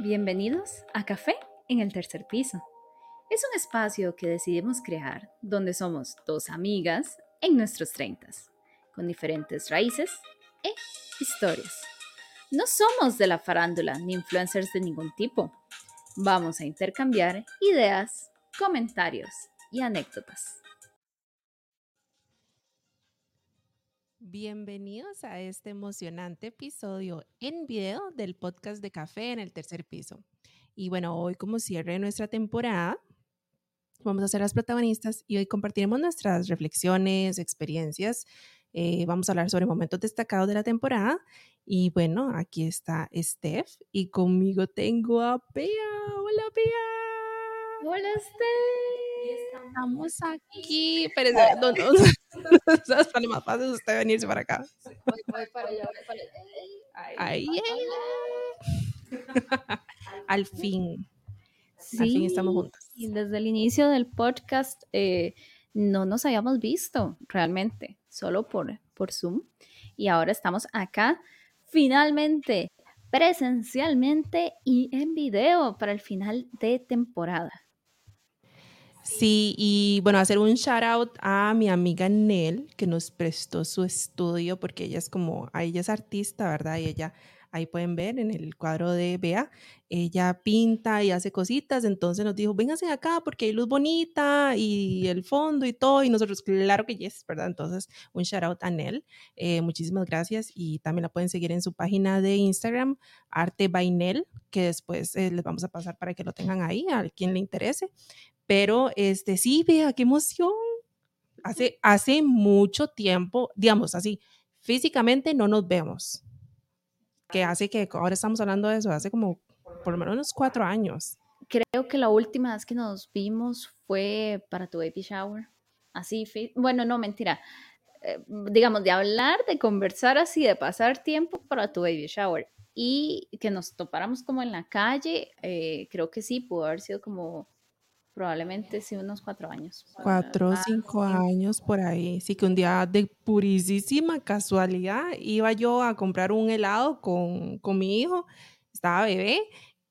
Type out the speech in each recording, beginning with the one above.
Bienvenidos a Café en el tercer piso. Es un espacio que decidimos crear donde somos dos amigas en nuestros treintas, con diferentes raíces e historias. No somos de la farándula ni influencers de ningún tipo. Vamos a intercambiar ideas, comentarios y anécdotas. Bienvenidos a este emocionante episodio en video del podcast de Café en el tercer piso. Y bueno, hoy como cierre nuestra temporada, vamos a ser las protagonistas y hoy compartiremos nuestras reflexiones, experiencias. Eh, vamos a hablar sobre momentos destacados de la temporada. Y bueno, aquí está Steph y conmigo tengo a Pea. Hola, Pea. Hola, Steph. Estamos aquí. Pero, no, no, sale más fácil usted venirse para acá. Voy, voy para allá, voy para allá. Ay, Al fin. Sí, Al fin estamos juntas. Y desde el inicio del podcast eh, no nos habíamos visto realmente, solo por, por Zoom. Y ahora estamos acá finalmente, presencialmente y en video para el final de temporada. Sí, y bueno, hacer un shout out a mi amiga Nel, que nos prestó su estudio, porque ella es como, ella es artista, ¿verdad? Y ella, ahí pueden ver en el cuadro de Bea, ella pinta y hace cositas, entonces nos dijo, vénganse acá porque hay luz bonita y el fondo y todo, y nosotros, claro que yes, ¿verdad? Entonces, un shout out a Nel, eh, muchísimas gracias, y también la pueden seguir en su página de Instagram, Arte by Nel, que después eh, les vamos a pasar para que lo tengan ahí, a quien le interese. Pero este sí, vea, qué emoción. Hace, hace mucho tiempo, digamos así, físicamente no nos vemos. Que hace que ahora estamos hablando de eso, hace como por lo menos unos cuatro años. Creo que la última vez que nos vimos fue para tu baby shower. Así, bueno, no, mentira. Eh, digamos, de hablar, de conversar así, de pasar tiempo para tu baby shower. Y que nos topáramos como en la calle, eh, creo que sí, pudo haber sido como probablemente sí unos cuatro años. Cuatro o Ah, cinco años por ahí. Sí que un día de purísima casualidad iba yo a comprar un helado con, con mi hijo, estaba bebé,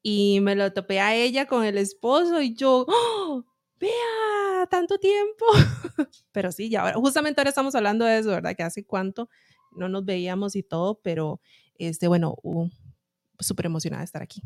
y me lo topé a ella con el esposo y yo, ¡Oh! vea, tanto tiempo. pero sí, ya ahora, justamente ahora estamos hablando de eso, ¿verdad? Que hace cuánto no nos veíamos y todo, pero este, bueno, uh, súper emocionada de estar aquí.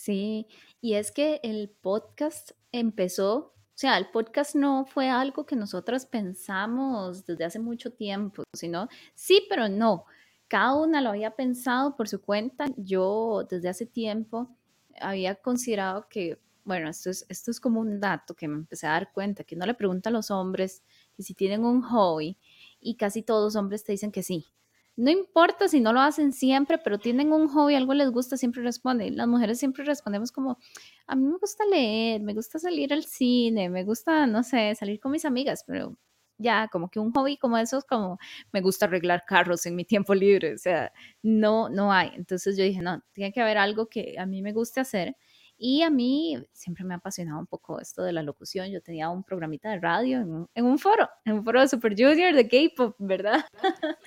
Sí, y es que el podcast empezó, o sea, el podcast no fue algo que nosotras pensamos desde hace mucho tiempo, sino sí, pero no. Cada una lo había pensado por su cuenta. Yo desde hace tiempo había considerado que, bueno, esto es, esto es como un dato que me empecé a dar cuenta, que uno le pregunta a los hombres que si tienen un hobby y casi todos los hombres te dicen que sí. No importa si no lo hacen siempre, pero tienen un hobby, algo les gusta, siempre responden. Las mujeres siempre respondemos como, a mí me gusta leer, me gusta salir al cine, me gusta, no sé, salir con mis amigas, pero ya, como que un hobby como eso es como, me gusta arreglar carros en mi tiempo libre, o sea, no, no hay. Entonces yo dije, no, tiene que haber algo que a mí me guste hacer. Y a mí siempre me ha apasionado un poco esto de la locución. Yo tenía un programita de radio en un, en un foro, en un foro de Super Junior de K-pop, ¿verdad?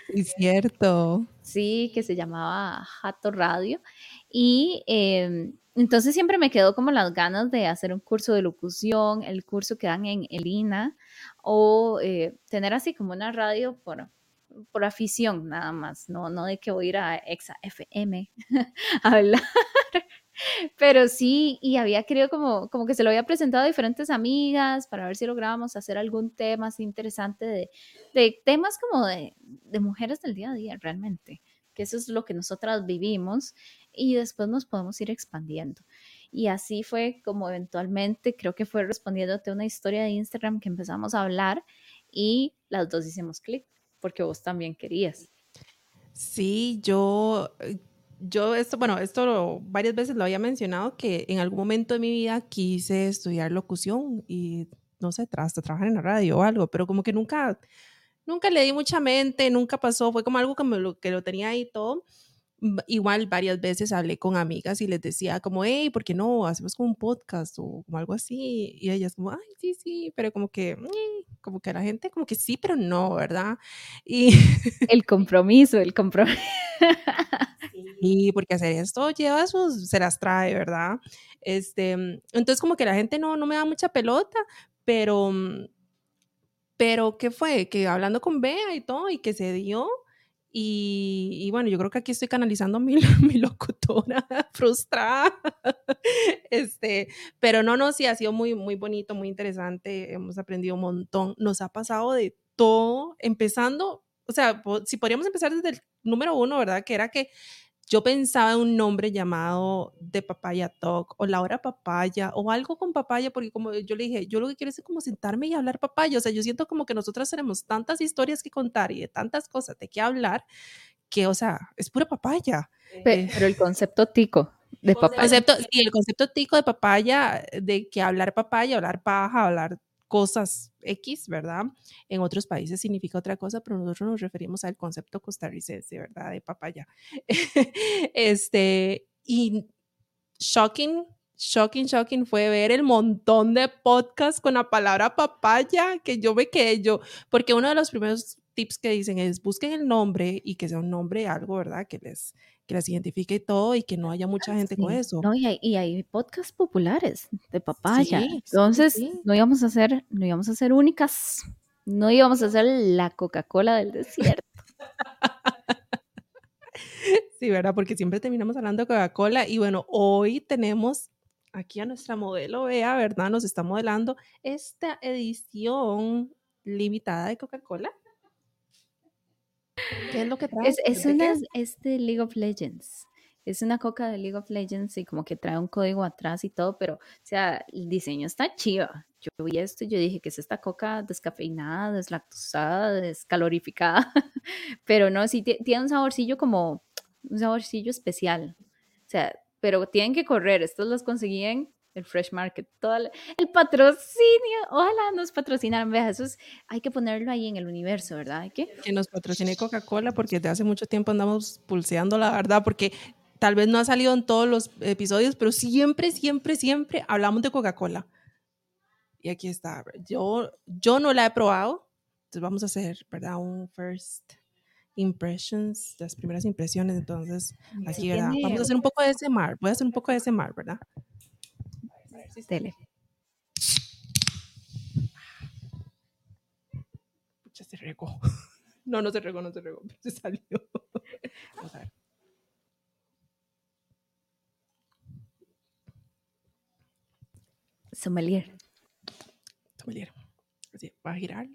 Es cierto. Sí, que se llamaba Jato Radio. Y eh, entonces siempre me quedó como las ganas de hacer un curso de locución, el curso que dan en el INA, o eh, tener así como una radio por, por afición nada más, no, no de que voy a ir a Exa FM a hablar. Pero sí, y había querido como, como que se lo había presentado a diferentes amigas para ver si lográbamos hacer algún tema así interesante de, de temas como de, de mujeres del día a día realmente, que eso es lo que nosotras vivimos y después nos podemos ir expandiendo. Y así fue como eventualmente, creo que fue respondiéndote una historia de Instagram que empezamos a hablar y las dos hicimos clic, porque vos también querías. Sí, yo, eh, yo esto, bueno, esto lo- varias veces lo había mencionado, que en algún momento de mi vida quise estudiar locución y, no sé, hasta trabajar en la radio o algo, pero como que nunca, nunca le di mucha mente, nunca pasó, fue como algo que, me lo, que lo tenía ahí todo. Mm, Igual varias veces hablé con amigas y les decía como, hey, ¿por qué no? Hacemos como un podcast o como algo así. Y ellas como, ay, sí, sí, pero como que, "Eh", como que la gente como que sí, pero no, ¿verdad? Y El compromiso, el compromiso. Sí, porque hacer esto lleva sus, se las trae, ¿verdad? Este, entonces como que la gente no, no me da mucha pelota, pero, pero ¿qué fue? Que hablando con Bea y todo, y que se dio, y, y, bueno, yo creo que aquí estoy canalizando a mi, mi locutora frustrada. Este, pero no, no, sí, ha sido muy, muy bonito, muy interesante. Hemos aprendido un montón. Nos ha pasado de todo, empezando, o sea, si podríamos empezar desde el número uno, ¿verdad? Que era que yo pensaba en un nombre llamado de Papaya Talk o Laura Papaya o algo con papaya, porque como yo le dije, yo lo que quiero es como sentarme y hablar papaya. O sea, yo siento como que nosotras tenemos tantas historias que contar y de tantas cosas de qué hablar que, o sea, es pura papaya. Pero, pero el concepto tico de papaya. Concepto, sí, el concepto tico de papaya, de que hablar papaya, hablar paja, hablar cosas X, ¿verdad? En otros países significa otra cosa, pero nosotros nos referimos al concepto costarricense, ¿verdad? De papaya. este, y shocking, shocking, shocking fue ver el montón de podcasts con la palabra papaya que yo me quedé yo, porque uno de los primeros tips que dicen es busquen el nombre y que sea un nombre algo, ¿verdad? Que les, que las identifique todo y que no haya mucha gente con eso. No, y hay, y hay podcasts populares de papaya. Entonces, no íbamos a ser, no íbamos a ser únicas, no íbamos a ser la Coca-Cola del desierto. sí, ¿verdad? Porque siempre terminamos hablando de Coca-Cola y bueno, hoy tenemos aquí a nuestra modelo Bea, ¿verdad? Nos está modelando esta edición limitada de Coca-Cola ¿Qué es lo que trae? Es, es, una, es de League of Legends. Es una coca de League of Legends y como que trae un código atrás y todo, pero, o sea, el diseño está chiva. Yo vi esto y yo dije que es esta coca descafeinada, deslactosada, descalorificada, pero no, sí tiene un saborcillo como, un saborcillo especial. O sea, pero tienen que correr. Estos los conseguí en el Fresh Market, todo el, patrocinio, ojalá nos patrocinan, vea, eso hay que ponerlo ahí en el universo, ¿verdad? ¿Hay que? que nos patrocine Coca-Cola porque desde hace mucho tiempo andamos pulseando, la verdad, porque tal vez no ha salido en todos los episodios, pero siempre, siempre, siempre hablamos de Coca-Cola. Y aquí está, yo, yo no la he probado, entonces vamos a hacer, ¿verdad? Un first impressions, las primeras impresiones, entonces, aquí, ¿verdad? Vamos a hacer un poco de ese mar, voy a hacer un poco de ese mar, ¿verdad? Tele. Pucha, se regó. No, no se regó, no se regó. Se salió. Vamos a ver. Sommelier. Sommelier. Así, va a girar.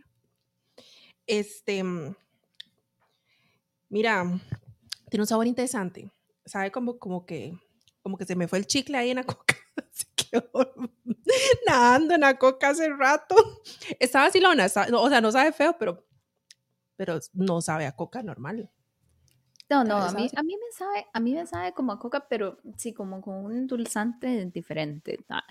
Este. Mira, tiene un sabor interesante. Sabe como, como que como que se me fue el chicle ahí en la coca. nadando en la coca hace rato. Está vacilona, o sea, no sabe feo, pero, pero no sabe a coca normal. No, no, a mí, a mí me sabe, a mí me sabe como a coca, pero sí, como con un dulzante diferente. Ah,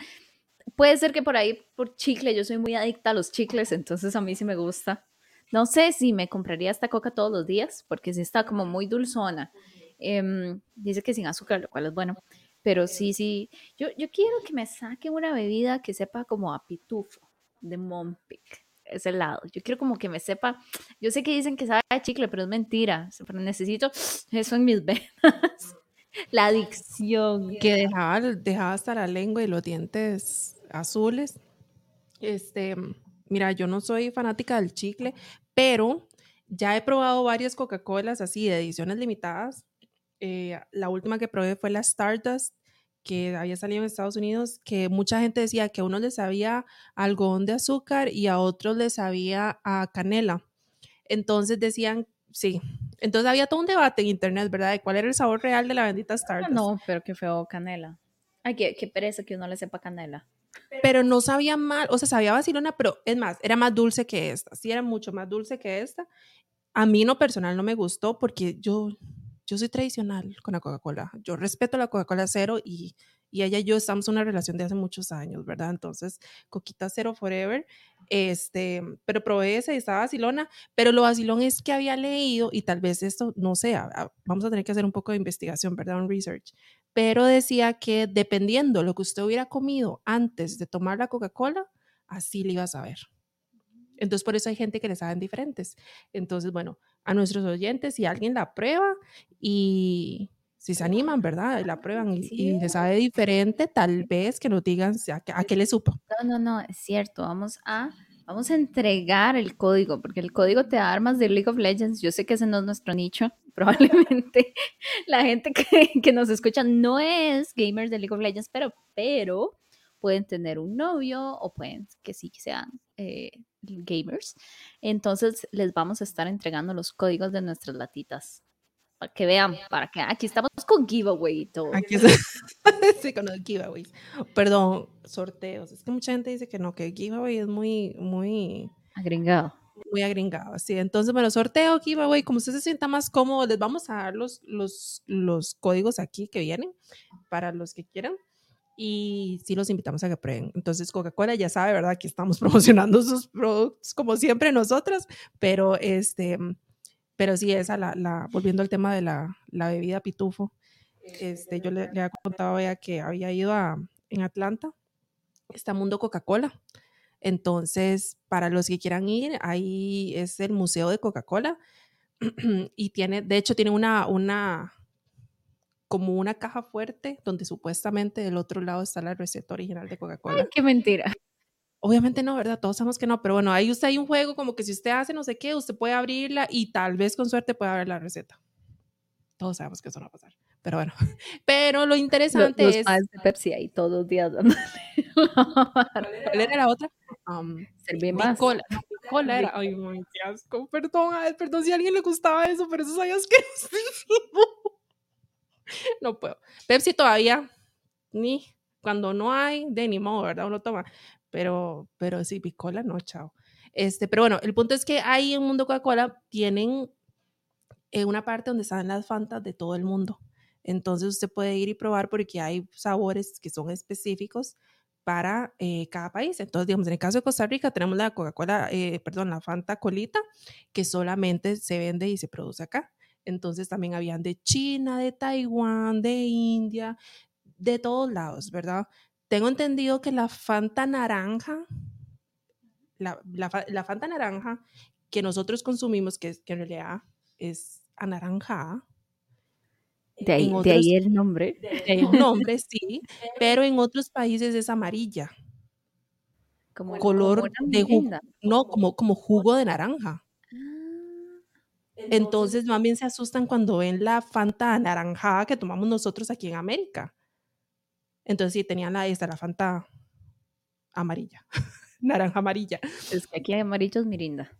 puede ser que por ahí, por chicle, yo soy muy adicta a los chicles, entonces a mí sí me gusta. No sé si me compraría esta coca todos los días, porque sí está como muy dulzona. Em, dice que sin azúcar, lo cual es bueno. Pero sí, sí, yo, yo quiero que me saque una bebida que sepa como a pitufo de Mompic, ese lado. Yo quiero como que me sepa, yo sé que dicen que sabe a chicle, pero es mentira, pero necesito eso en mis venas. La adicción. Que dejaba, dejaba hasta la lengua y los dientes azules. Este, mira, yo no soy fanática del chicle, pero ya he probado varias Coca-Colas así de ediciones limitadas. Eh, la última que probé fue la Stardust que había salido en Estados Unidos, que mucha gente decía que a unos les sabía algodón de azúcar y a otros les sabía a canela. Entonces decían, sí. Entonces había todo un debate en internet, ¿verdad? De cuál era el sabor real de la bendita Stardust. No, pero qué feo canela. Ay, qué, qué pereza que uno le sepa canela. Pero no sabía mal, o sea, sabía vacilona, pero es más, era más dulce que esta. Sí, era mucho más dulce que esta. A mí, no personal, no me gustó porque yo, yo soy tradicional con la Coca-Cola. Yo respeto la Coca-Cola cero y, y ella y yo estamos en una relación de hace muchos años, ¿verdad? Entonces, Coquita Cero Forever. Este, pero probé esa y estaba vacilona. Pero lo vacilón es que había leído, y tal vez esto, no sé, vamos a tener que hacer un poco de investigación, ¿verdad? Un research. Pero decía que dependiendo lo que usted hubiera comido antes de tomar la Coca-Cola, así le iba a saber. Entonces, por eso hay gente que le saben diferentes. Entonces, bueno, a nuestros oyentes, si alguien la prueba y, si se animan, ¿verdad? Y la prueban y, Sí. y les sabe diferente, tal vez que nos digan a, qué- a qué le supo. No, no, no, es cierto. Vamos a, vamos a entregar el código, porque el código te da armas de League of Legends. Yo sé que ese no es nuestro nicho. Probablemente la gente que, que nos escucha no es gamer de League of Legends, pero, pero pueden tener un novio o pueden que sí que sean eh, gamers. Entonces les vamos a estar entregando los códigos de nuestras latitas. Para que vean, para que aquí estamos con giveaway y todo. Aquí sí, con los giveaways. Perdón, sorteos. Es que mucha gente dice que no, que giveaway es muy, muy, Agringado. muy agringado. Así, entonces, bueno, sorteo, giveaway, como usted se sienta más cómodo, les vamos a dar los, los, los códigos aquí que vienen para los que quieran. Y sí los invitamos a que prueben. Entonces, Coca-Cola ya sabe, ¿verdad? Que estamos promocionando sus productos como siempre nosotras, pero este, pero sí, esa, la, la, volviendo al tema de la, la bebida pitufo, este, yo le, le había contado ya que había ido a, en Atlanta, está Mundo Coca-Cola. Entonces, para los que quieran ir, ahí es el Museo de Coca-Cola y tiene, de hecho, tiene una, una, como una caja fuerte donde supuestamente del otro lado está la receta original de Coca-Cola. Qué mentira. Obviamente no, ¿verdad? Todos sabemos que no, pero bueno, ahí usted hay un juego como que si usted hace no sé qué, usted puede abrirla y tal vez con suerte pueda ver la receta. Todos sabemos que eso no va a pasar, pero bueno. Pero lo interesante los es... de Pepsi ahí todos los días ¿Cuál era la otra? Um, Serví más. Cola. Cola era. Ay, muy qué asco. Perdón, ay, perdón si a alguien le gustaba eso, pero eso sabías que no puedo. Pepsi todavía, ni cuando no hay, de ni modo, ¿verdad? Uno toma. Pero, pero sí, Bicola no, chao. Este, pero bueno, el punto es que ahí en Mundo Coca-Cola tienen eh, una parte donde están las fantas de todo el mundo. Entonces usted puede ir y probar porque hay sabores que son específicos para eh, cada país. Entonces, digamos, en el caso de Costa Rica tenemos la Coca-Cola, eh, perdón, la Fanta Colita, que solamente se vende y se produce acá. Entonces también habían de China, de Taiwán, de India, de todos lados, ¿verdad? Tengo entendido que la Fanta naranja, la, la, la Fanta naranja que nosotros consumimos, que, que en realidad es anaranjada, de ahí, otros, de ahí, el nombre. De ahí el nombre, sí, pero en otros países es amarilla. Como el color como de jugo, no, como, como jugo de naranja. Entonces, más bien se asustan cuando ven la Fanta anaranjada que tomamos nosotros aquí en América. Entonces, sí, tenían la, esta, la Fanta amarilla, naranja amarilla. Es que aquí hay amarillos Mirinda.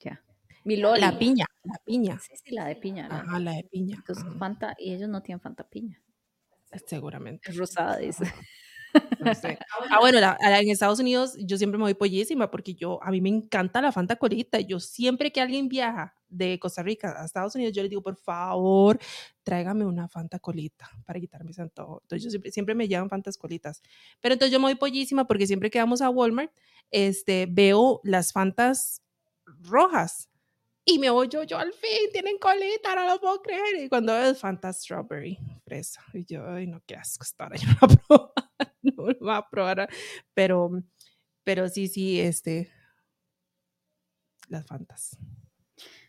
Ya. Miloli. La piña, la piña. Sí, sí, la de piña. La, Ajá, la de piña. Entonces, Ajá. Fanta, y ellos no tienen Fanta piña. Seguramente. Es rosada, dice. No sé. Ah, bueno, la, la, en Estados Unidos yo siempre me voy pollísima porque yo, a mí me encanta la Fanta colita. Yo siempre que alguien viaja de Costa Rica a Estados Unidos, yo le digo, por favor, tráigame una Fanta colita para quitarme ese antojo. Entonces yo siempre, siempre me llevan Fantas colitas. Pero entonces yo me voy pollísima porque siempre que vamos a Walmart, este, veo las Fantas rojas. Y me voy yo, yo al fin, tienen colita, no lo puedo creer. Y cuando veo Fanta Strawberry, fresa. Y yo, ay, no, qué asco estar yo no. Voy a probar. Pero, pero sí, sí, este, las Fantas.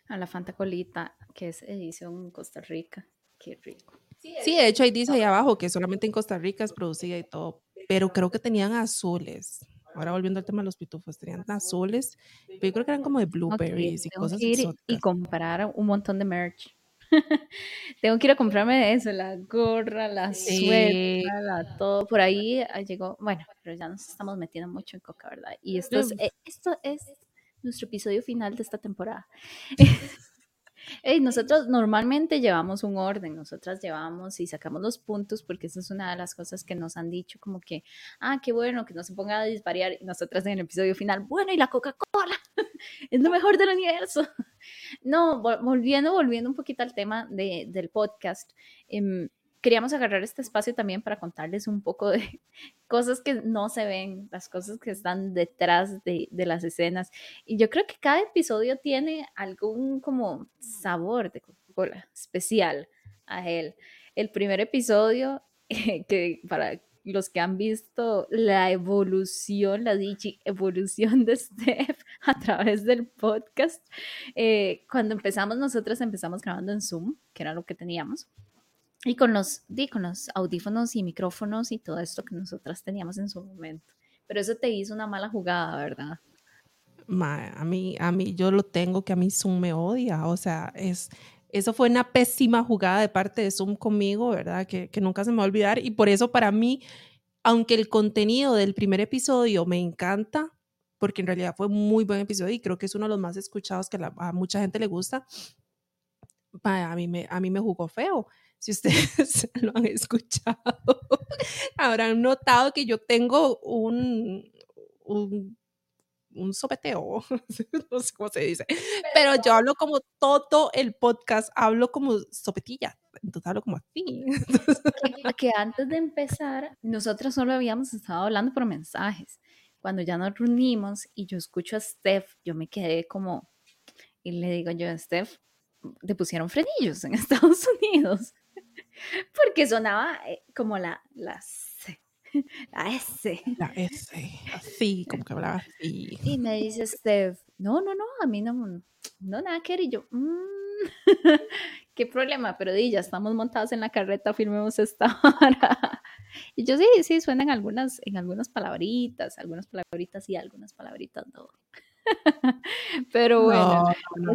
A la Fanta Colita, que es edición Costa Rica. Qué rico. Sí, de hecho ahí dice ahí abajo que solamente en Costa Rica es producida y todo, pero creo que tenían azules. Ahora volviendo al tema de los pitufos, tenían azules, pero yo creo que eran como de blueberries okay, y cosas exóticas. Y comprar un montón de merch. tengo que ir a comprarme eso, la gorra, la Sí. suéter, la todo. Por ahí ah, llegó, bueno, pero ya nos estamos metiendo mucho en coca, ¿verdad? Y esto es, eh, esto es nuestro episodio final de esta temporada. Ey, nosotros normalmente llevamos un orden, nosotras llevamos y sacamos los puntos porque esa es una de las cosas que nos han dicho como que, ah, qué bueno, que no se ponga a disvariar y nosotras en el episodio final, bueno, y la Coca-Cola es lo mejor del universo. No, vol- volviendo, volviendo un poquito al tema de, del podcast, em, queríamos agarrar este espacio también para contarles un poco de cosas que no se ven, las cosas que están detrás de, de las escenas. Y yo creo que cada episodio tiene algún como sabor de Coca-Cola especial a él. El primer episodio, que para los que han visto la evolución, la dicha evolución de Steph a través del podcast, eh, cuando empezamos nosotros empezamos grabando en Zoom, que era lo que teníamos. Y con los, di, con los audífonos y micrófonos y todo esto que nosotras teníamos en su momento. Pero eso te hizo una mala jugada, ¿verdad? Ma, a mí, a mí, yo lo tengo que a mí Zoom me odia, o sea, es, eso fue una pésima jugada de parte de Zoom conmigo, ¿verdad? Que, que nunca se me va a olvidar y por eso para mí, aunque el contenido del primer episodio me encanta, porque en realidad fue muy buen episodio y creo que es uno de los más escuchados que a mucha gente le gusta, a mí me, a mí me jugó feo. Si ustedes lo han escuchado, habrán notado que yo tengo un, un, un sopeteo, no sé cómo se dice, pero yo hablo como todo el podcast, hablo como sopetilla, entonces hablo como así. Que, que antes de empezar, nosotros solo habíamos estado hablando por mensajes. Cuando ya nos reunimos y yo escucho a Steph, yo me quedé como, y le digo yo Steph, te pusieron frenillos en Estados Unidos. Porque sonaba eh, como la, la C, la S. La S, así, como que hablaba así. Y me dice Steph, no, no, no, a mí no, no, nada que ver. Y yo, mmm, qué problema, pero di, ya estamos montados en la carreta, firmemos esta hora. Y yo sí, sí, suenan algunas, en algunas palabritas, algunas palabritas y algunas palabritas no. Pero bueno,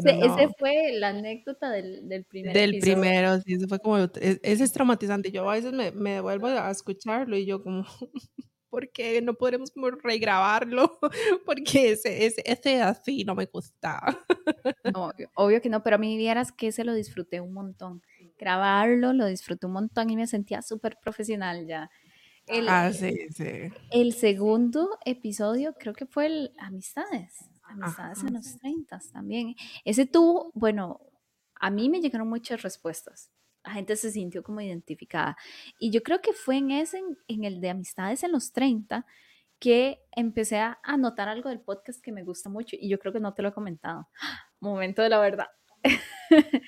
ese, fue la anécdota del, del primer Del primero, sí, eso fue como, ese es traumatizante. Yo a veces me, me devuelvo a escucharlo y yo como, ¿por qué no podremos como regrabarlo? Porque ese, ese, ese así no me gusta. No, obvio que no, pero a mí vieras que se lo disfruté un montón. Grabarlo, lo disfruté un montón y me sentía súper profesional ya. El, ah, sí, sí. El segundo episodio creo que fue el Amistades. Amistades en los 30 también. Ese tuvo, bueno, a mí me llegaron muchas respuestas. La gente se sintió como identificada. Y yo creo que fue en ese, en el de Amistades en los 30, que empecé a notar algo del podcast que me gusta mucho. Y yo creo que no te lo he comentado. Momento de la verdad.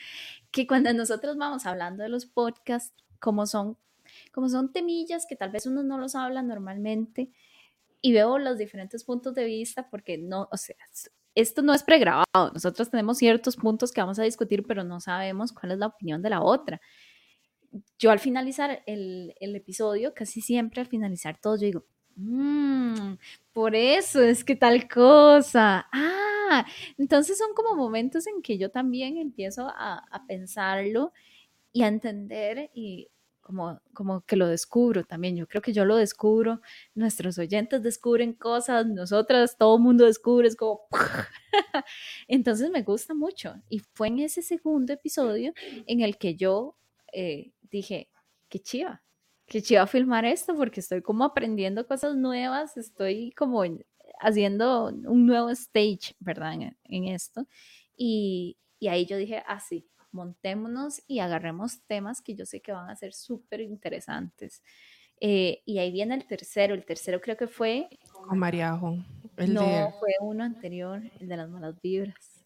que cuando nosotros vamos hablando de los podcasts, como son, como son temillas que tal vez uno no los habla normalmente, y veo los diferentes puntos de vista porque no, o sea, esto no es pregrabado. Nosotros tenemos ciertos puntos que vamos a discutir, pero no sabemos cuál es la opinión de la otra. Yo al finalizar el, el episodio, casi siempre al finalizar todo, yo digo, mmm, por eso es que tal cosa. Ah, entonces son como momentos en que yo también empiezo a, a pensarlo y a entender y como, como que lo descubro también. Yo creo que yo lo descubro, nuestros oyentes descubren cosas, nosotras, todo el mundo descubre, es como... Entonces me gusta mucho. Y fue en ese segundo episodio en el que yo eh, dije, qué chiva, qué chiva filmar esto, porque estoy como aprendiendo cosas nuevas, estoy como haciendo un nuevo stage, ¿verdad? En, esto. Y, y ahí yo dije, ah, sí, montémonos y agarremos temas que yo sé que van a ser súper interesantes. Eh, y ahí viene el tercero. El tercero creo que fue. Con Mariajo. no, fue uno anterior, el de las malas vibras.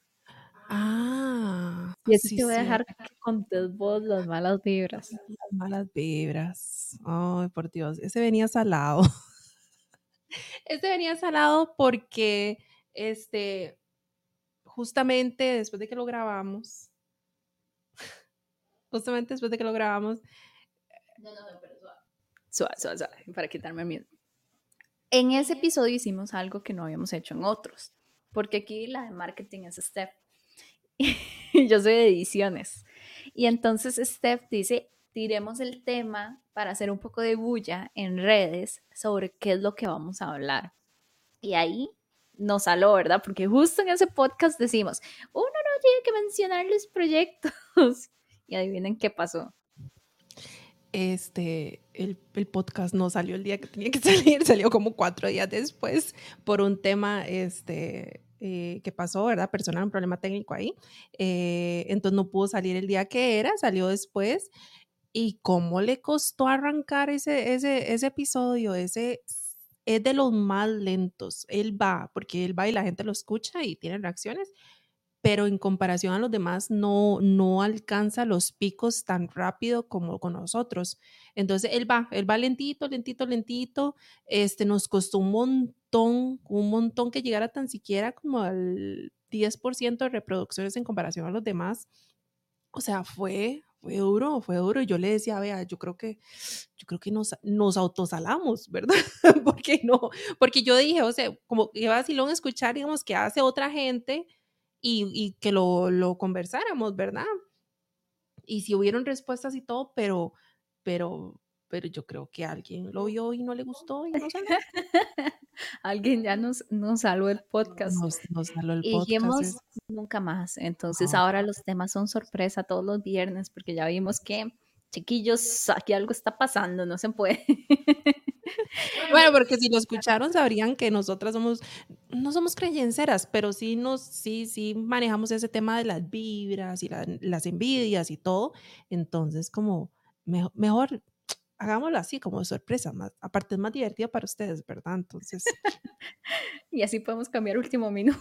Ah. Y así te voy a dejar que contes vos las malas vibras. Las malas vibras. Ay, por Dios. Ese venía salado. ese venía salado porque, este, justamente después de que lo grabamos, justamente después de que lo grabamos. No, no, no, pero suave. Suave, suave, para quitarme miedo. En ese episodio hicimos algo que no habíamos hecho en otros, porque aquí la de marketing es Steph. Y yo soy de ediciones. Y entonces Steph dice, tiremos el tema para hacer un poco de bulla en redes sobre qué es lo que vamos a hablar. Y ahí nos salió, ¿verdad? Porque justo en ese podcast decimos, uno no tiene que mencionar los proyectos. Y adivinen qué pasó. Este, el, podcast no salió el día que tenía que salir, salió como cuatro días después por un tema este, eh, que pasó, ¿verdad? Personal, un problema técnico ahí. Eh, entonces no pudo salir el día que era, salió después. ¿Y cómo le costó arrancar ese, ese, ese episodio? Ese es de los más lentos. Él va, porque él va y la gente lo escucha y tiene reacciones, pero en comparación a los demás no, no alcanza los picos tan rápido como con nosotros. Entonces él va, él va lentito, lentito, lentito. Este, nos costó un montón, un montón que llegara tan siquiera como al 10% de reproducciones en comparación a los demás. O sea, fue, fue duro, fue duro. Yo le decía, vea, yo creo que, yo creo que nos, nos autosalamos, ¿verdad? porque no, porque yo dije, o sea, como que a escuchar, digamos, que hace otra gente y, y que lo, lo conversáramos, ¿verdad? Y si hubieron respuestas y todo, pero, pero, pero yo creo que alguien lo vio y no le gustó y no alguien ya nos, nos salvó el podcast. Nos, nos salvó el y podcast. dijimos nunca más. Entonces ahora los temas son sorpresa todos los viernes porque ya vimos que, chiquillos, aquí algo está pasando, no se puede. Bueno, porque si lo escucharon sabrían que nosotras somos, no somos creyenceras, pero sí nos, sí, sí manejamos ese tema de las vibras y las envidias y todo. Entonces, como mejor, mejor hagámoslo así, como de sorpresa, más, aparte es más divertido para ustedes, ¿verdad? Entonces. y así podemos cambiar último minuto.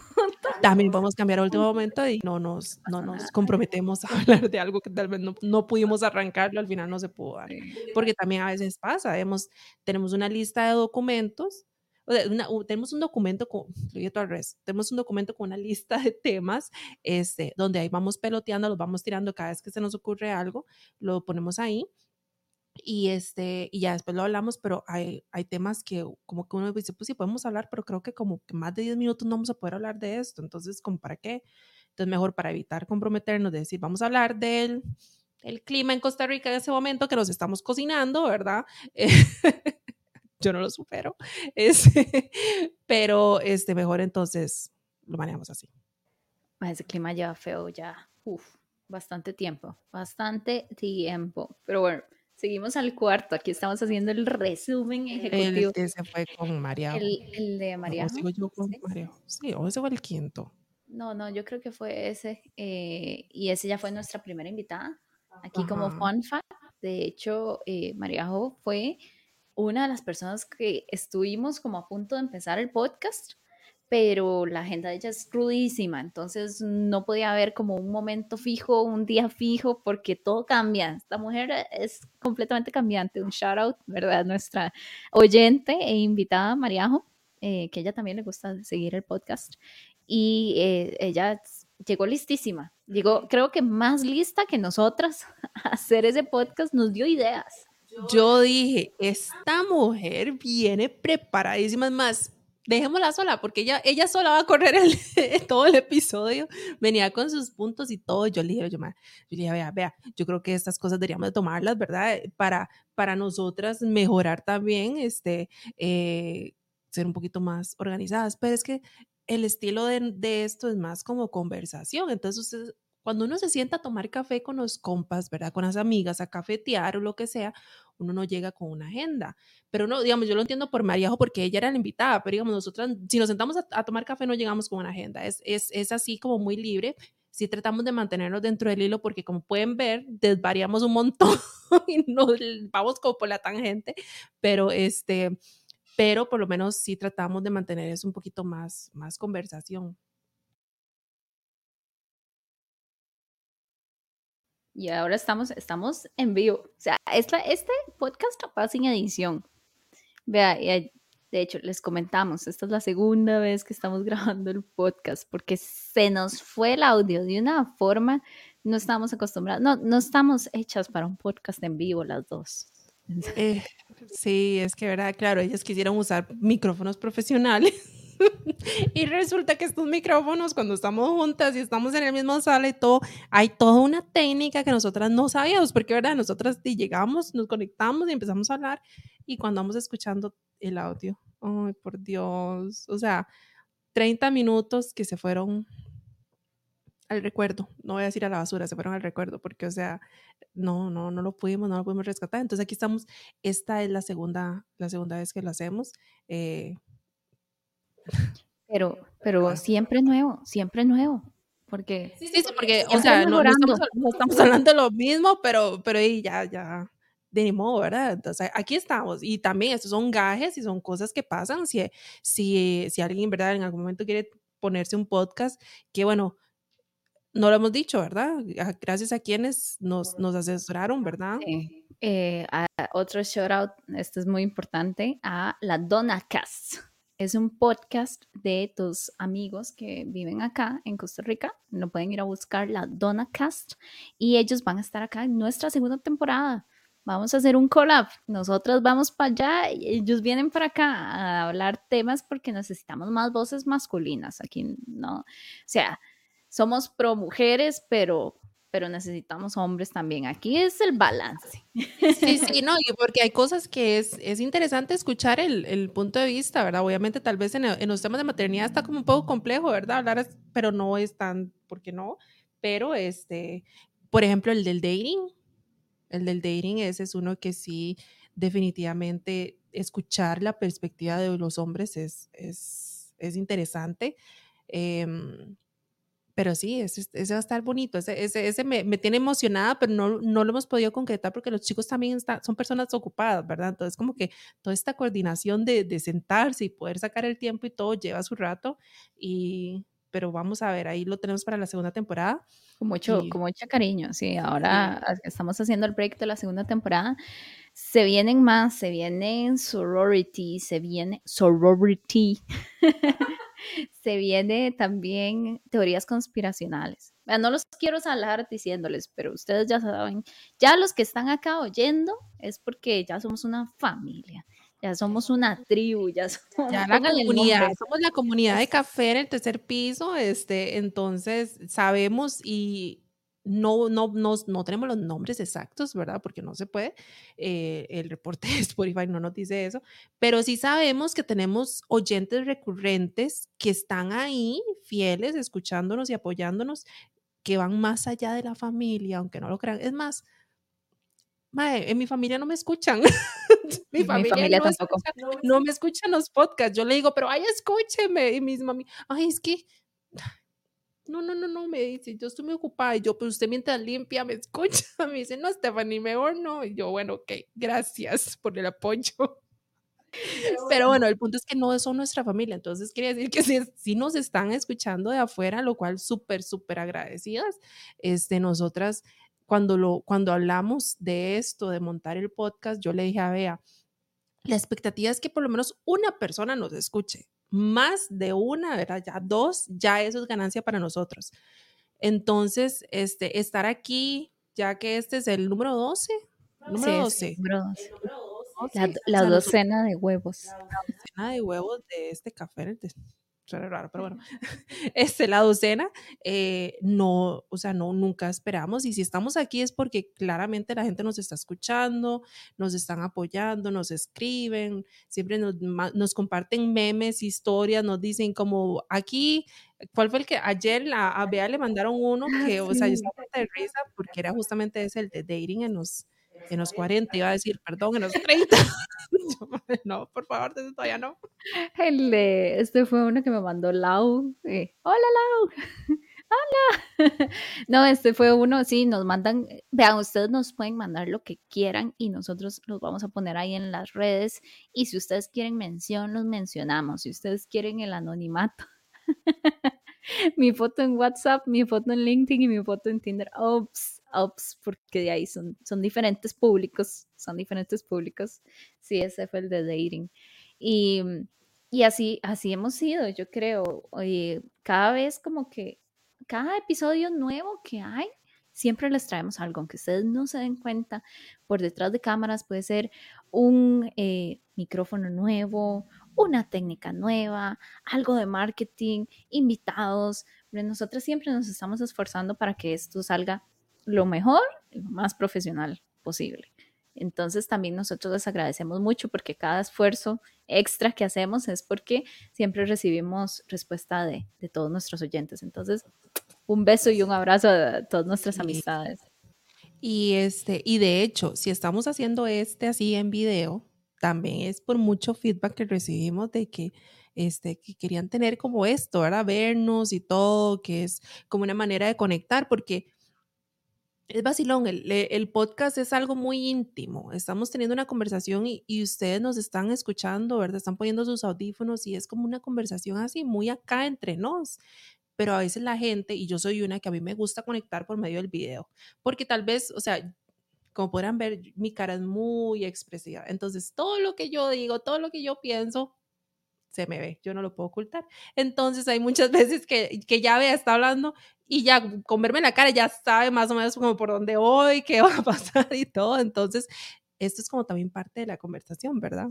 También podemos cambiar último momento y no nos, no nos comprometemos a hablar de algo que tal vez no, no pudimos arrancarlo, al final no se pudo dar. Porque también a veces pasa, hemos, tenemos una lista de documentos o sea, tenemos un documento con, lo al revés, tenemos un documento con una lista de temas, este, donde ahí vamos peloteando, los vamos tirando cada vez que se nos ocurre algo, lo ponemos ahí y, este, y ya después lo hablamos, pero hay, hay temas que como que uno dice, pues sí, podemos hablar, pero creo que como que más de 10 minutos no vamos a poder hablar de esto, entonces, ¿como para qué? Entonces, mejor para evitar comprometernos de decir, vamos a hablar del el clima en Costa Rica en ese momento que nos estamos cocinando, ¿verdad? yo no lo supero, este, pero este, mejor entonces lo manejamos así. Ese clima ya feo, ya, bastante tiempo, bastante tiempo, pero bueno, Seguimos al cuarto. Aquí estamos haciendo el resumen ejecutivo. El que se fue con María. El, de María. sigo yo con ¿Sí? María. Sí, o ese fue el quinto. No, no, yo creo que fue ese. Eh, y ese ya fue nuestra primera invitada. Aquí como fun fact. De hecho, eh, María Jo fue una de las personas que estuvimos como a punto de empezar el podcast pero la agenda de ella es crudísima, entonces no podía haber como un momento fijo, un día fijo, porque todo cambia. Esta mujer es completamente cambiante. Un shout out, ¿verdad? Nuestra oyente e invitada, Mariajo, eh, que ella también le gusta seguir el podcast, y eh, ella llegó listísima. Llegó, creo que más lista que nosotras a hacer ese podcast, nos dio ideas. Yo dije, esta mujer viene preparadísima, más dejémosla sola, porque ella, ella sola va a correr el, todo el episodio, venía con sus puntos y todo, yo le dije, yo, yo le dije, vea, vea, yo creo que estas cosas deberíamos de tomarlas, ¿verdad? Para, para nosotras mejorar también, este, eh, ser un poquito más organizadas, pero es que el estilo de, de esto es más como conversación, entonces usted, cuando uno se sienta a tomar café con los compas, ¿verdad? Con las amigas, a cafetear o lo que sea, uno no llega con una agenda. Pero no, digamos, yo lo entiendo por Mariajo porque ella era la invitada, pero digamos, nosotras, si nos sentamos a, tomar café, no llegamos con una agenda. Es, es, es así como muy libre. Sí tratamos de mantenernos dentro del hilo porque como pueden ver, desvariamos un montón y nos vamos como por la tangente, pero este, pero por lo menos sí tratamos de mantener eso un poquito más, más conversación. Y ahora estamos, estamos en vivo. O sea, esta, este podcast va sin edición. Vea, de hecho, les comentamos, esta es la segunda vez que estamos grabando el podcast porque se nos fue el audio de una forma, no estamos acostumbrados, no, no estamos hechas para un podcast en vivo las dos. Eh, sí, es que, verdad, claro, ellas quisieron usar micrófonos profesionales y resulta que estos micrófonos, cuando estamos juntas y estamos en el mismo sala y todo, hay toda una técnica que nosotras no sabíamos, porque, ¿verdad? Nosotras llegamos, nos conectamos y empezamos a hablar y cuando vamos escuchando el audio, ay, por Dios, o sea, 30 minutos que se fueron al recuerdo, no voy a decir a la basura, se fueron al recuerdo, porque, o sea, no, no, no lo pudimos, no lo pudimos rescatar. Entonces aquí estamos, esta es la segunda, la segunda vez que lo hacemos. Eh, pero, pero siempre nuevo, siempre nuevo. Porque, sí, sí, porque, o sea, no, estamos, hablando de lo mismo, pero, pero ya, ya, de ni modo, ¿verdad? Entonces, aquí estamos. Y también estos son gajes y son cosas que pasan. Si, si, si alguien, ¿verdad? En algún momento quiere ponerse un podcast, que bueno, no lo hemos dicho, ¿verdad? Gracias a quienes nos, nos asesoraron, ¿verdad? Sí. Eh, otro shout out, esto es muy importante, a la Donna Cast es un podcast de tus amigos que viven acá en Costa Rica. No pueden ir a buscar la Donna Cast y ellos van a estar acá en nuestra segunda temporada. Vamos a hacer un collab. Nosotros vamos para allá y ellos vienen para acá a hablar temas porque necesitamos más voces masculinas aquí, ¿no? O sea, somos pro mujeres, pero pero necesitamos hombres también. Aquí es el balance. Sí, sí, no, y porque hay cosas que es, es interesante escuchar el, el, punto de vista, ¿verdad? Obviamente tal vez en, en, los temas de maternidad está como un poco complejo, ¿verdad? Hablar, pero no es tan, ¿por qué no? Pero, este, por ejemplo, el del dating, el del dating, ese es uno que sí, definitivamente, escuchar la perspectiva de los hombres es, es, es interesante. Eh, pero sí, ese, ese, va a estar bonito, ese, ese, ese me, me, tiene emocionada, pero no, no lo hemos podido concretar porque los chicos también está, son personas ocupadas, ¿verdad? Entonces como que toda esta coordinación de, de, sentarse y poder sacar el tiempo y todo lleva su rato, y, pero vamos a ver, ahí lo tenemos para la segunda temporada. Con mucho, y, con mucho cariño, sí, ahora sí. estamos haciendo el proyecto de la segunda temporada. Se vienen más, se vienen sorority, se viene sorority. se viene también teorías conspiracionales. No los quiero salar diciéndoles, pero ustedes ya saben, ya los que están acá oyendo es porque ya somos una familia, ya somos una tribu, ya somos ya la comunidad, somos la comunidad de café en el tercer piso, este, entonces sabemos y no, no, no, no, tenemos los nombres exactos, ¿verdad? Porque no se puede. Eh, el reporte de Spotify no nos dice eso, pero sí sabemos que tenemos oyentes recurrentes que están ahí, fieles, escuchándonos y apoyándonos, que van más allá de la familia, aunque no lo crean. Es más, mae, en mi familia no me escuchan. mi, familia, mi familia no, tampoco. Me escucha, no, me escuchan los podcasts. Yo le digo, pero ay, escúcheme. Y mis mami, ay, es que no, no, no, no, me dice, yo estoy muy ocupada. Y yo, pues usted mientras limpia me escucha. Me dice, no, Stephanie, mejor no. Y yo, bueno, ok, gracias por el apoyo. Pero bueno, el punto es que no son nuestra familia. Entonces, quería decir que sí, sí nos están escuchando de afuera, lo cual súper, súper agradecidas. Este, nosotras, cuando, lo, cuando hablamos de esto, de montar el podcast, yo le dije a Bea, la expectativa es que por lo menos una persona nos escuche más de una, ¿verdad? Ya dos, ya eso es ganancia para nosotros. Entonces, este, estar aquí, ya que este es el número 12, número 12. número 12. La, la o sea, docena de huevos. La docena de huevos de este café, suena raro, pero bueno, este, la docena, eh, no, o sea, no, nunca esperamos. Y si estamos aquí es porque claramente la gente nos está escuchando, nos están apoyando, nos escriben, siempre nos, nos comparten memes, historias, nos dicen como aquí, ¿cuál fue el que ayer la, a Bea le mandaron uno que, o sea, yo estaba de risa porque era justamente ese, el de dating en los en los 40, iba a decir, perdón, en los 30. no, por favor, eso todavía no. El este fue uno que me mandó Lau. Eh, Hola, Lau. Hola. No, este fue uno, sí, nos mandan, vean, ustedes nos pueden mandar lo que quieran y nosotros los vamos a poner ahí en las redes. Y si ustedes quieren mención, los mencionamos. Si ustedes quieren el anonimato. mi foto en WhatsApp, mi foto en LinkedIn y mi foto en Tinder. Ops, ops, porque de ahí son, son diferentes públicos, son diferentes públicos. Sí, ese fue el de dating. Y, y así, así hemos sido, yo creo. Oye, cada vez como que, cada episodio nuevo que hay, siempre les traemos algo, aunque ustedes no se den cuenta, por detrás de cámaras puede ser un eh, micrófono nuevo, una técnica nueva, algo de marketing, invitados. Nosotros siempre nos estamos esforzando para que esto salga lo mejor lo más profesional posible. Entonces también nosotros les agradecemos mucho porque cada esfuerzo extra que hacemos es porque siempre recibimos respuesta de, de todos nuestros oyentes. Entonces, un beso y un abrazo a todas nuestras amistades. Y, este, y de hecho, si estamos haciendo este así en video, también es por mucho feedback que recibimos de que, este, que querían tener como esto, ¿verdad? Vernos y todo, que es como una manera de conectar, porque es vacilón, el, el, podcast es algo muy íntimo. Estamos teniendo una conversación y, y, ustedes nos están escuchando, ¿verdad? Están poniendo sus audífonos y es como una conversación así, muy acá entre nos. Pero a veces la gente, y yo soy una que a mí me gusta conectar por medio del video, porque tal vez, o sea, como podrán ver, mi cara es muy expresiva. Entonces, todo lo que yo digo, todo lo que yo pienso, se me ve, yo no lo puedo ocultar. Entonces hay muchas veces que, que ya vea, está hablando y ya con verme en la cara ya sabe más o menos como por dónde voy, qué va a pasar y todo. Entonces, esto es como también parte de la conversación, ¿verdad?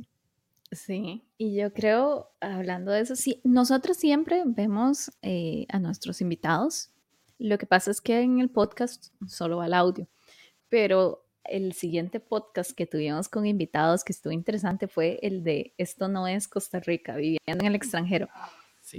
Sí, y yo creo, hablando de eso, sí, nosotros siempre vemos eh, a nuestros invitados. Lo que pasa es que en el podcast solo va el audio, pero el siguiente podcast que tuvimos con invitados que estuvo interesante fue el de Esto no es Costa Rica, viviendo en el extranjero,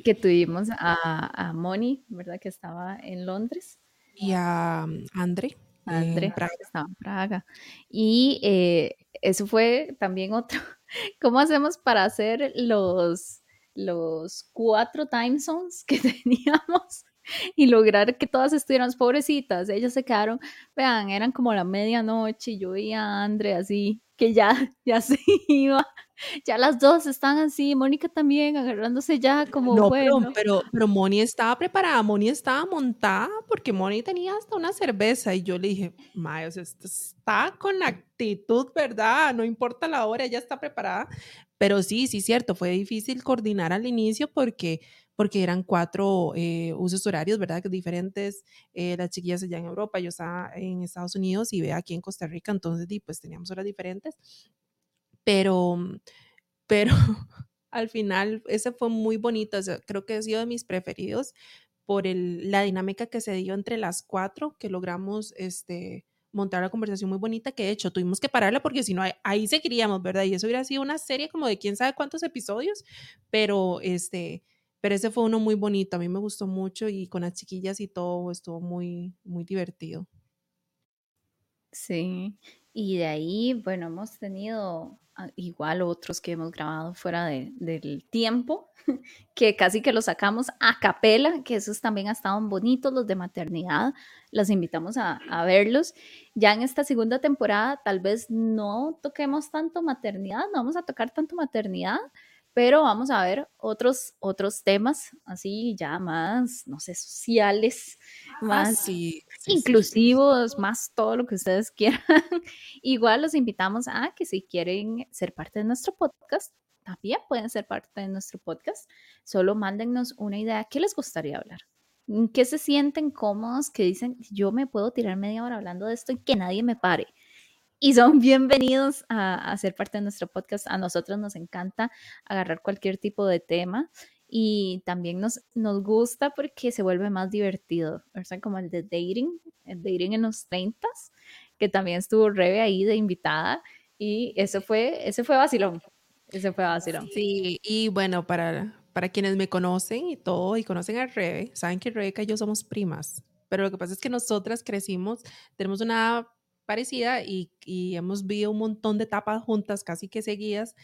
que tuvimos a, a Moni, ¿verdad? Que estaba en Londres. Y a um, Andre. Andre, que estaba en Praga. Y eh, eso fue también otro. ¿Cómo hacemos para hacer los, los cuatro time zones que teníamos? y lograr que todas estuvieran pobrecitas. Ellas se quedaron, vean, eran como la medianoche y yo veía a Andre así, que ya, ya se iba. Ya las dos están así, Mónica también agarrándose ya como no, bueno. Pero, pero, Moni estaba preparada, Moni estaba montada porque Moni tenía hasta una cerveza y yo le dije, Mayos, esto está con actitud, ¿verdad? No importa la hora, ella está preparada. Pero sí, sí, cierto, fue difícil coordinar al inicio porque porque eran cuatro eh, usos horarios, ¿verdad? Diferentes, eh, las chiquillas allá en Europa, yo estaba en Estados Unidos y ve aquí en Costa Rica, entonces pues teníamos horas diferentes, pero, pero al final ese fue muy bonito, creo que ha sido de mis preferidos por el, la dinámica que se dio entre las cuatro, que logramos este, montar una conversación muy bonita que de hecho tuvimos que pararla porque si no ahí seguiríamos, ¿verdad? Y eso hubiera sido una serie como de quién sabe cuántos episodios, pero este pero ese fue uno muy bonito, a mí me gustó mucho y con las chiquillas y todo estuvo muy, muy divertido. Sí, y de ahí, bueno, hemos tenido ah, igual otros que hemos grabado fuera de, del tiempo, que casi que los sacamos a capela, que esos también han estado bonitos, los de maternidad, los invitamos a, a, verlos. Ya en esta segunda temporada tal vez no toquemos tanto maternidad, no vamos a tocar tanto maternidad, pero vamos a ver otros, otros temas así ya más, no sé, sociales, ah, más inclusivos, más todo lo que ustedes quieran. Igual los invitamos a que si quieren ser parte de nuestro podcast, también pueden ser parte de nuestro podcast. Solo mándennos una idea. ¿Qué les gustaría hablar? ¿Qué se sienten cómodos? Que dicen, yo me puedo tirar media hora hablando de esto y que nadie me pare y son bienvenidos a, ser parte de nuestro podcast. A nosotros nos encanta agarrar cualquier tipo de tema y también nos, nos gusta porque se vuelve más divertido, sea, Como el de dating, el dating en los 30, que también estuvo Rebe ahí de invitada y eso fue, ese fue vacilón, ese fue vacilón. Sí, y bueno, para, para quienes me conocen y todo, y conocen a Rebe, saben que Rebeca y yo somos primas, pero lo que pasa es que nosotras crecimos, tenemos una parecida y, y hemos vivido un montón de etapas juntas, casi que seguidas.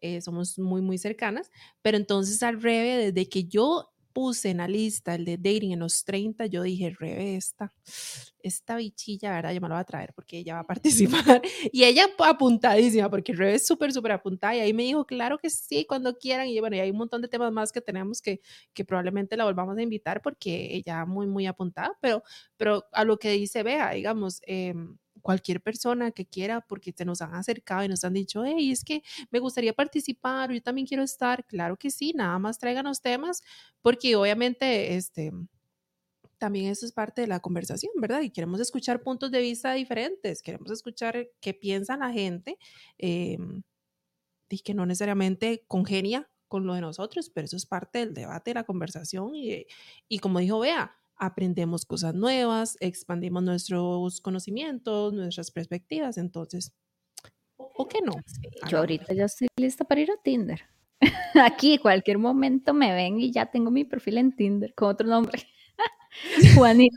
Eh, somos muy, muy cercanas, pero entonces al revés, desde que yo puse en la lista el de dating en los 30, yo dije, Rebe, esta, esta bichilla, ¿verdad? Yo me la voy a traer porque ella va a participar. y ella apuntadísima, porque Rebe es súper, súper apuntada. Y ahí me dijo, claro que sí, cuando quieran. Y bueno, y hay un montón de temas más que tenemos que, que probablemente la volvamos a invitar porque ella muy, muy apuntada. Pero, pero a lo que dice vea digamos, eh, cualquier persona que quiera, porque se nos han acercado y nos han dicho, hey, es que me gustaría participar, yo también quiero estar. Claro que sí, nada más tráiganos temas, porque obviamente, este, también eso es parte de la conversación, ¿verdad? Y queremos escuchar puntos de vista diferentes, queremos escuchar qué piensa la gente em, y que no necesariamente congenia con lo de nosotros, pero eso es parte del debate, de la conversación y, y como dijo Bea, aprendemos cosas nuevas, expandimos nuestros conocimientos, nuestras perspectivas, entonces, ¿o qué no? Yo ahorita ya estoy lista para ir a Tinder. Aquí, cualquier momento me ven y ya tengo mi perfil en Tinder con otro nombre. Juanita.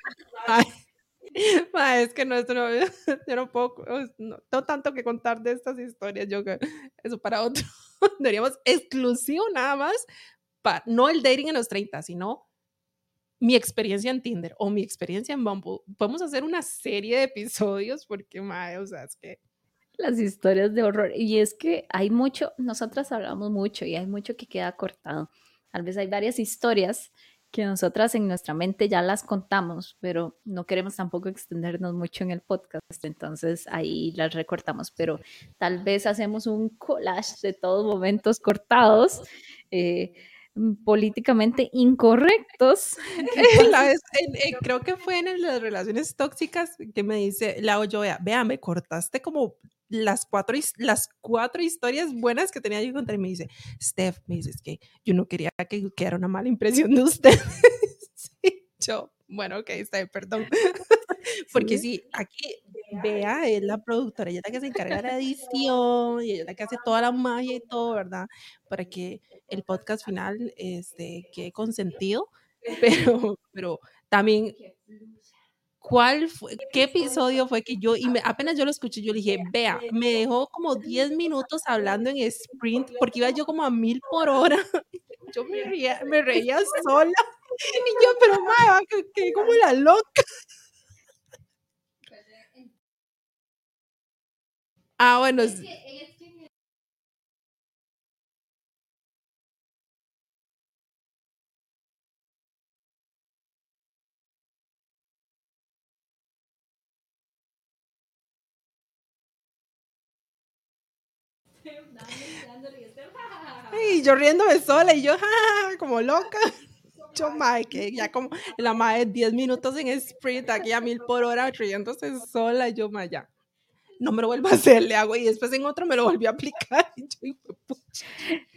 es que no, no, yo no puedo, no tengo tanto que contar de estas historias, yo que eso para otro, deberíamos exclusivo nada más, para, no el dating en los 30, sino mi experiencia en Tinder o mi experiencia en Bumble, podemos hacer una serie de episodios porque, madre, o sea, es que... Las historias de horror. Y es que hay mucho, nosotras hablamos mucho y hay mucho que queda cortado. Tal vez hay varias historias que nosotras en nuestra mente ya las contamos, pero no queremos tampoco extendernos mucho en el podcast, entonces ahí las recortamos, pero tal vez hacemos un collage de todos momentos cortados. Eh, políticamente incorrectos. creo que fue en las relaciones tóxicas que me dice la Oyoya, vea, me cortaste como las cuatro, las cuatro historias buenas que tenía yo contra y me dice, Steph, me dice, es que yo no quería que quedara una mala impresión de usted. sí, yo, bueno, ok, está perdón. Porque sí, aquí Bea es la productora, ella es la que se encarga de la edición y ella es la que hace toda la magia y todo, ¿verdad? Para que el podcast final este, quede consentido, pero, pero también ¿Cuál fue, qué episodio fue que yo, y apenas yo lo escuché, yo le dije, vea, me dejó como 10 minutos hablando en sprint, porque iba yo como a mil por hora. Yo me reía, me reía sola. Y yo, pero madre, que como la loca. Ah, bueno. Y yo riéndome sola y yo, como loca. Yo, madre, que ya como la madre 10 minutos en sprint, aquí a mil por hora, riéndose sola. Yo, madre, ya. No me lo vuelvo a hacer, le hago y después en otro me lo volví a aplicar. Y yo,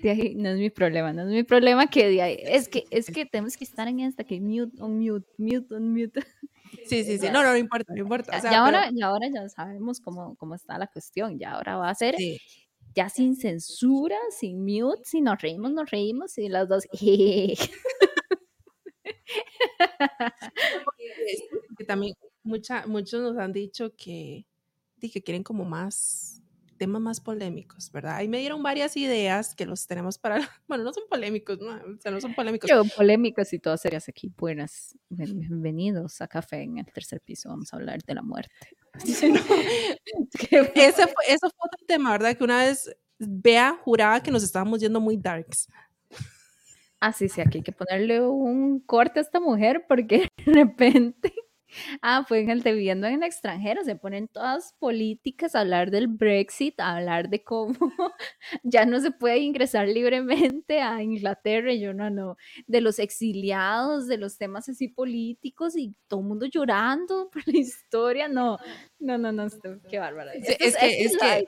de ahí no es mi problema, no es mi problema que de ahí, es que, es que tenemos que estar en esta, que mute, on mute, mute, on mute. Sí, sí, sí, no, no, no importa, no importa. O sea, y, ahora, y ahora ya sabemos cómo, cómo está la cuestión, ya ahora va a ser ya sin censura, sin mute, si nos reímos, nos reímos, y las dos. Porque también mucha, muchos nos han dicho que, que quieren como más temas más polémicos, ¿verdad? Ahí me dieron varias ideas que los tenemos para, bueno, no son polémicos, no, o sea, no son polémicos. Pero polémicos y todas serias aquí, buenas, bienvenidos a Café en el tercer piso, vamos a hablar de la muerte. Ese fue, eso fue otro tema, ¿verdad? Que una vez Bea juraba que nos estábamos yendo muy darks. Ah, sí, sí, aquí hay que ponerle un corte a esta mujer porque de repente Ah, fue en el de viviendo en el extranjero, se ponen todas políticas a hablar del Brexit, a hablar de cómo ya no se puede ingresar libremente a Inglaterra, y yo no, no, de los exiliados, de los temas así políticos y todo el mundo llorando por la historia, no, no, no, no, qué bárbara. es, que, es, que,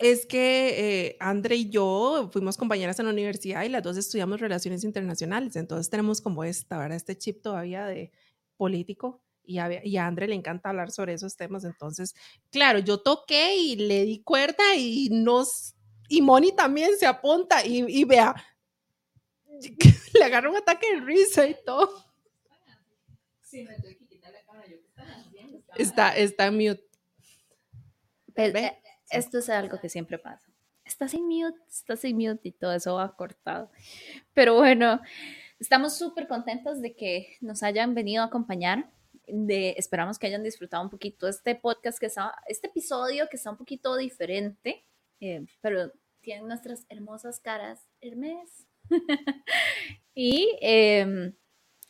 es que eh, Andre y yo fuimos compañeras en la universidad y las dos estudiamos relaciones internacionales, entonces tenemos como esta, ¿verdad? Este chip todavía de político y a, y a André le encanta hablar sobre esos temas. Entonces, claro, yo toqué y le di cuerda y nos, y Moni también se apunta y, y vea, le agarra un ataque de risa y todo. Está, está mute. Pues, eh, esto es algo que siempre pasa. Estás en mute, estás en mute y todo eso va cortado. Pero bueno, Estamos súper contentos de que nos hayan venido a acompañar. De, esperamos que hayan disfrutado un poquito este podcast, que está, este episodio que está un poquito diferente, eh, pero tienen nuestras hermosas caras, Hermes. y, em,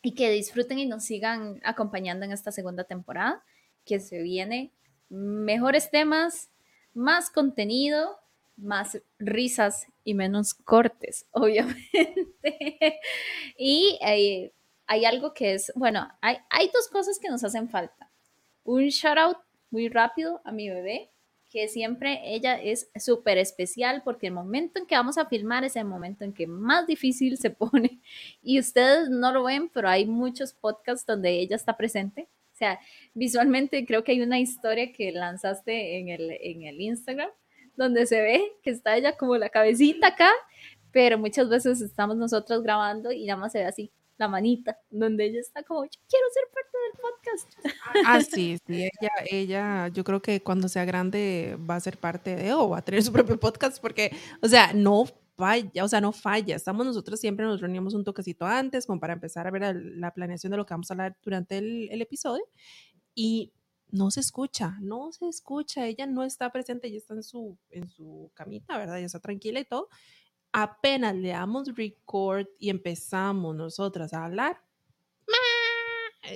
y que disfruten y nos sigan acompañando en esta segunda temporada, que se viene mejores temas, más contenido más risas y menos cortes, obviamente. y eh, hay algo que es, bueno, hay, hay dos cosas que nos hacen falta. Un shout out muy rápido a mi bebé, que siempre ella es súper especial porque el momento en que vamos a filmar es el momento en que más difícil se pone. Y ustedes no lo ven, pero hay muchos podcasts donde ella está presente. O sea, visualmente creo que hay una historia que lanzaste en el, en el Instagram donde se ve que está ella como la cabecita acá, pero muchas veces estamos nosotros grabando y nada más se ve así la manita, donde ella está como, yo quiero ser parte del podcast. Ah, sí, sí, ella, ella, yo creo que cuando sea grande va a ser parte de, o va a tener su propio podcast, porque, o sea, no falla, o sea, no falla. Estamos nosotros siempre nos reunimos un toquecito antes, como para empezar a ver la planeación de lo que vamos a hablar durante el, el episodio. Y no se escucha, no se escucha, ella no está presente, ella está en su, en su camita, ¿verdad? Ella está tranquila y todo. apenas le damos record y empezamos nosotras a hablar,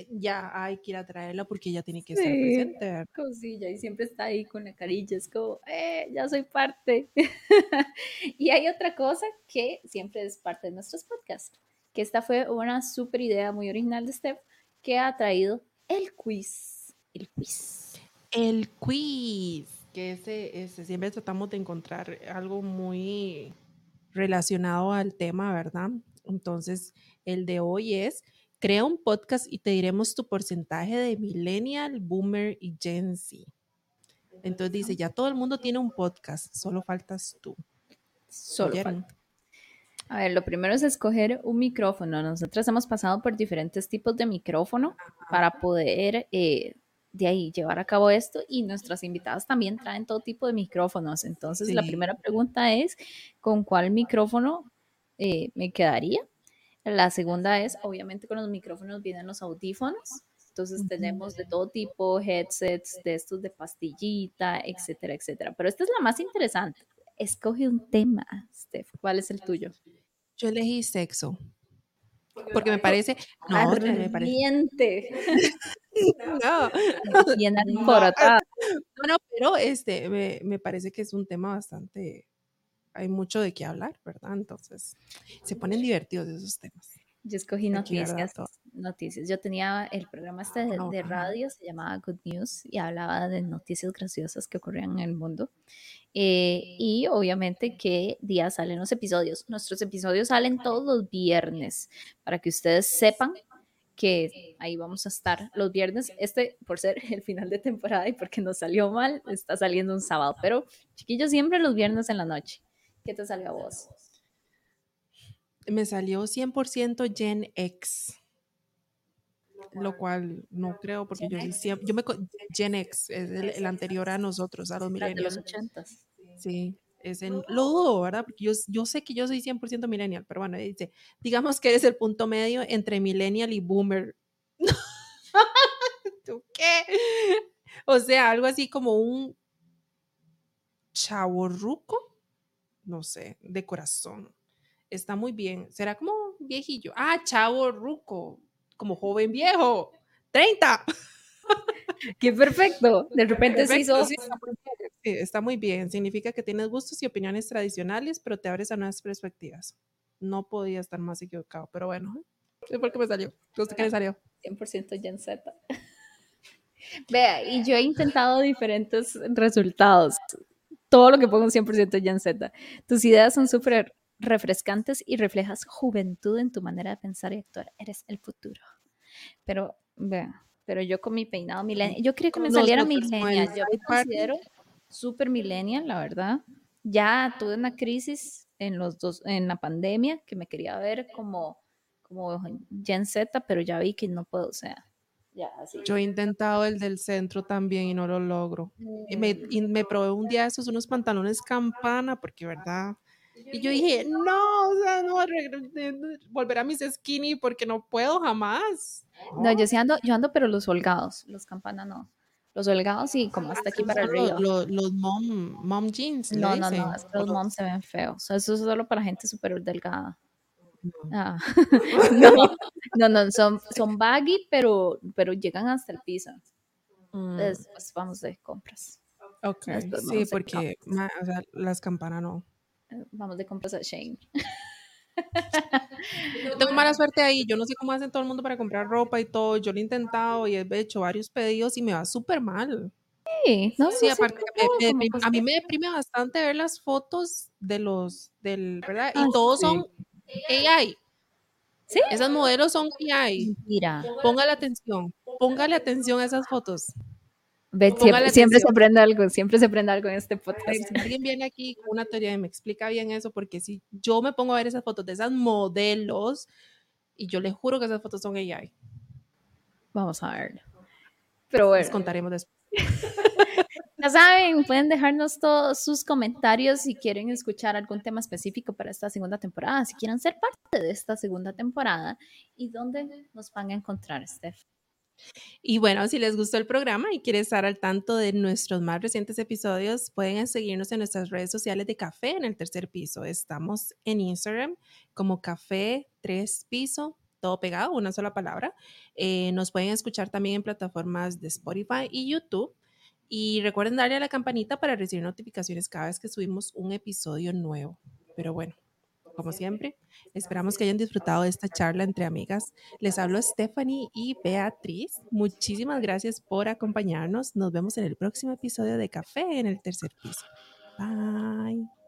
ya hay que ir a traerla porque ella tiene que estar presente. Cosilla, y siempre está ahí con la carilla, es como, eh, ya soy parte. y hay otra cosa que siempre es parte de nuestros podcasts, que esta fue una súper idea muy original de Steph, que ha traído el quiz. El quiz. El quiz, que ese, ese siempre tratamos de encontrar algo muy relacionado al tema, ¿verdad? Entonces, el de hoy es, crea un podcast y te diremos tu porcentaje de millennial, boomer y Gen Z. Entonces dice, ya todo el mundo tiene un podcast, solo faltas tú. Solo falta. A ver, lo primero es escoger un micrófono. Nosotros hemos pasado por diferentes tipos de micrófono para poder eh, de ahí llevar a cabo esto y nuestras invitadas también traen todo tipo de micrófonos. Entonces, la primera pregunta es, ¿con cuál micrófono eh, me quedaría? La segunda es, obviamente con los micrófonos vienen los audífonos. Entonces tenemos de todo tipo, headsets, de estos de pastillita, etcétera, etcétera. Pero esta es la más interesante. Escoge un tema, Steph. ¿Cuál es el tuyo? Yo elegí sexo. Porque me parece, no, me parece, Ardiente. no, Bien No. pero este, me, me parece que es un tema bastante, hay mucho de qué hablar, ¿verdad? Entonces, se ponen divertidos esos temas. Yo escogí noticias. Noticias. Yo tenía el programa este de, No, de radio, se llamaba Good News, y hablaba de noticias graciosas que ocurrían en el mundo. Eh, y obviamente qué día salen los episodios. Nuestros episodios salen todos los viernes, para que ustedes sepan que ahí vamos a estar los viernes. Este, por ser el final de temporada y porque nos salió mal, está saliendo un sábado. Pero, chiquillos, siempre los viernes en la noche. ¿Qué te salió a vos? Me salió 100% Gen X, lo cual no creo, porque yo, sí siempre- yo me, Gen X es el, el anterior a nosotros, a los Las de los millennials. ochentas. Sí, es en, lo dudo, ¿verdad? Porque yo, yo sé que yo soy 100% millennial, pero bueno, dice, digamos que eres el punto medio entre millennial y boomer. ¿Tú qué? O sea, algo así como un chavorruco, no sé, de corazón. Está muy bien. Será como viejillo. Ah, chavo ruco, como joven viejo. 30. ¡Qué perfecto! De repente Perfecto, sí, está muy bien. Sí, está muy bien. Significa que tienes gustos y opiniones tradicionales, pero te abres a nuevas perspectivas. No podía estar más equivocado, pero bueno. Es porque me salió. Sé qué le salió. 100% Gen Z. Vea, y yo he intentado diferentes resultados. Todo lo que pongo 100% Gen Z. Tus ideas son súper refrescantes y reflejas juventud en tu manera de pensar y actuar. Eres el futuro. Pero, vea, pero yo con mi peinado millennial, yo quería que me saliera millennial. Yo me considero súper millennial, la verdad. Ya tuve una crisis en los dos, en la pandemia, que me quería ver como, como Gen Z, pero ya vi que no puedo, o sea, ya así. Yo he intentado el del centro también y no lo logro. Y me, y me probé un día esos unos pantalones campana, porque, ¿verdad? Y yo dije, no, o sea, no, de- volver a mis skinny porque no puedo jamás. No, yo sí ando, yo ando, pero los holgados, los campana no. Los holgados sí, como hasta aquí para arriba. Los, los, mom, mom jeans. No, no, no, es que los moms se ven feos. Eso es solo para gente súper delgada. Ah. no, no, no, son, son baggy, pero, pero llegan hasta el piso. Mm, Después vamos de compras. ok, sí, porque ma- o sea, las campanas no. Vamos de compras a Shane. Yo tengo mala suerte ahí. Yo no sé cómo hacen todo el mundo para comprar ropa y todo. Yo lo he intentado y he hecho varios pedidos y me va súper mal. Sí, no, Sí, no aparte, me- me- pues a mí me deprime bastante ver las fotos de los, del, ¿verdad? Y Ah, todos sí. son AI. ¿Sí? Esas modelos son AI. Mentira. Póngale atención. Póngale atención a esas fotos. Ve, siempre, siempre se aprende algo, siempre se aprende algo en este podcast. Si alguien viene aquí con una teoría y me explica bien eso, porque si yo me pongo a ver esas fotos de esas modelos, y yo les juro que esas fotos son AI. Vamos a ver. Pero Les bueno, contaremos después. ya saben, pueden dejarnos todos sus comentarios si quieren escuchar algún tema específico para esta segunda temporada, si quieren ser parte de esta segunda temporada y dónde nos van a encontrar, Steph. Y bueno, si les gustó el programa y quieren estar al tanto de nuestros más recientes episodios, pueden seguirnos en nuestras redes sociales de Café en el tercer piso. Estamos en Instagram como Café 3 Piso, todo pegado, una sola palabra. Eh, nos pueden escuchar también en plataformas de Spotify y YouTube. Y recuerden darle a la campanita para recibir notificaciones cada vez que subimos un episodio nuevo. Pero bueno, como siempre, esperamos que hayan disfrutado de esta charla entre amigas. Les hablo Stephanie y Beatriz. Muchísimas gracias por acompañarnos. Nos vemos en el próximo episodio de Café en el tercer piso. Bye.